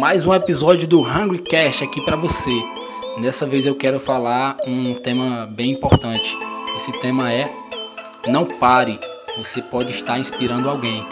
mais um episódio do Hungry Cast aqui para você. Dessa vez eu quero falar um tema bem importante. Esse tema é Não pare, você pode estar inspirando alguém.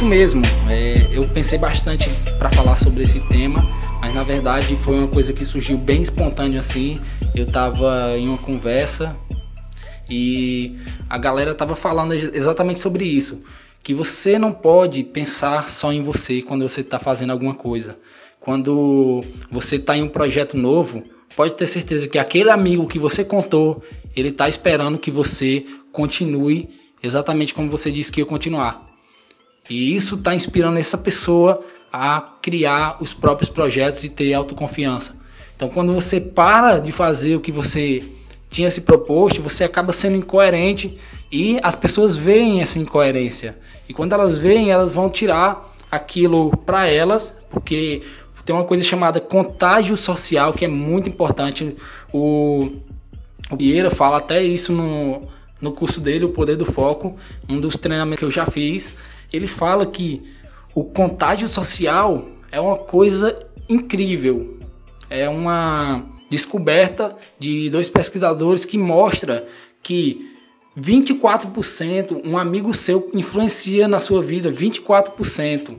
Isso mesmo. É, eu pensei bastante para falar sobre esse tema, mas na verdade foi uma coisa que surgiu bem espontâneo assim. Eu estava em uma conversa e a galera estava falando exatamente sobre isso, que você não pode pensar só em você quando você está fazendo alguma coisa. Quando você está em um projeto novo, pode ter certeza que aquele amigo que você contou, ele está esperando que você continue exatamente como você disse que ia continuar. E isso está inspirando essa pessoa a criar os próprios projetos e ter autoconfiança. Então, quando você para de fazer o que você tinha se proposto, você acaba sendo incoerente e as pessoas veem essa incoerência. E quando elas veem, elas vão tirar aquilo para elas, porque tem uma coisa chamada contágio social que é muito importante. O, o Vieira fala até isso no, no curso dele, O Poder do Foco, um dos treinamentos que eu já fiz ele fala que o contágio social é uma coisa incrível. É uma descoberta de dois pesquisadores que mostra que 24% um amigo seu influencia na sua vida, 24%.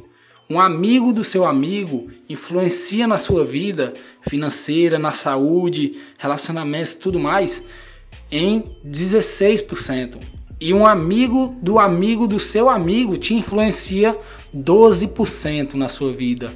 Um amigo do seu amigo influencia na sua vida financeira, na saúde, relacionamentos tudo mais em 16% e um amigo do amigo do seu amigo te influencia 12% na sua vida.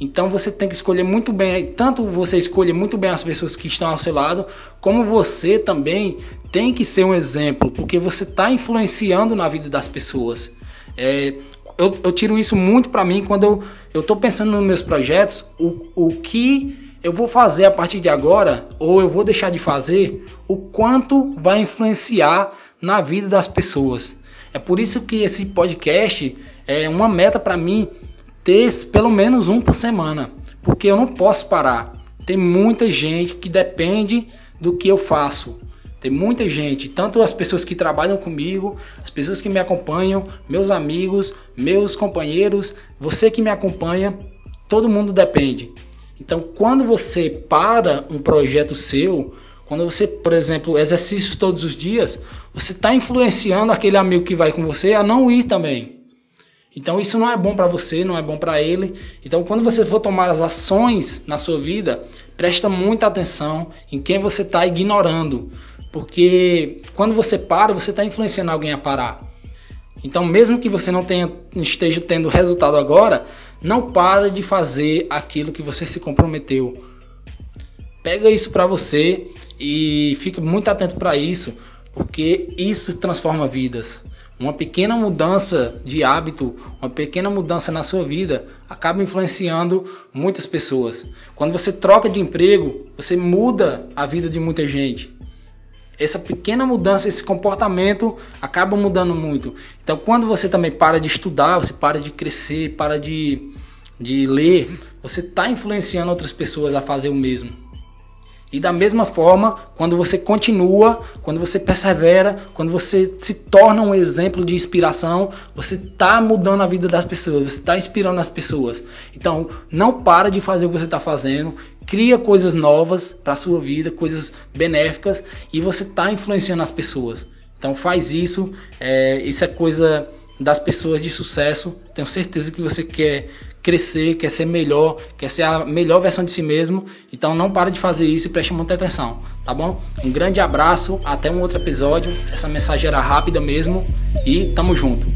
Então você tem que escolher muito bem, tanto você escolhe muito bem as pessoas que estão ao seu lado, como você também tem que ser um exemplo, porque você está influenciando na vida das pessoas. É, eu, eu, tiro isso muito para mim quando eu estou pensando nos meus projetos, o, o que eu vou fazer a partir de agora, ou eu vou deixar de fazer, o quanto vai influenciar na vida das pessoas. É por isso que esse podcast é uma meta para mim ter pelo menos um por semana, porque eu não posso parar. Tem muita gente que depende do que eu faço. Tem muita gente, tanto as pessoas que trabalham comigo, as pessoas que me acompanham, meus amigos, meus companheiros, você que me acompanha, todo mundo depende. Então, quando você para um projeto seu, quando você, por exemplo, exercícios todos os dias, você está influenciando aquele amigo que vai com você a não ir também. Então isso não é bom para você, não é bom para ele. Então quando você for tomar as ações na sua vida, presta muita atenção em quem você está ignorando, porque quando você para, você está influenciando alguém a parar. Então mesmo que você não tenha, esteja tendo resultado agora, não para de fazer aquilo que você se comprometeu. Pega isso para você e fica muito atento para isso, porque isso transforma vidas. Uma pequena mudança de hábito, uma pequena mudança na sua vida acaba influenciando muitas pessoas. Quando você troca de emprego, você muda a vida de muita gente. Essa pequena mudança, esse comportamento acaba mudando muito. Então, quando você também para de estudar, você para de crescer, para de, de ler, você está influenciando outras pessoas a fazer o mesmo. E da mesma forma, quando você continua, quando você persevera, quando você se torna um exemplo de inspiração, você está mudando a vida das pessoas, você está inspirando as pessoas. Então, não para de fazer o que você está fazendo, cria coisas novas para a sua vida, coisas benéficas, e você está influenciando as pessoas. Então, faz isso. É, isso é coisa das pessoas de sucesso. Tenho certeza que você quer crescer, quer ser melhor, quer ser a melhor versão de si mesmo. Então não para de fazer isso e preste muita atenção, tá bom? Um grande abraço, até um outro episódio. Essa mensagem era rápida mesmo e tamo junto.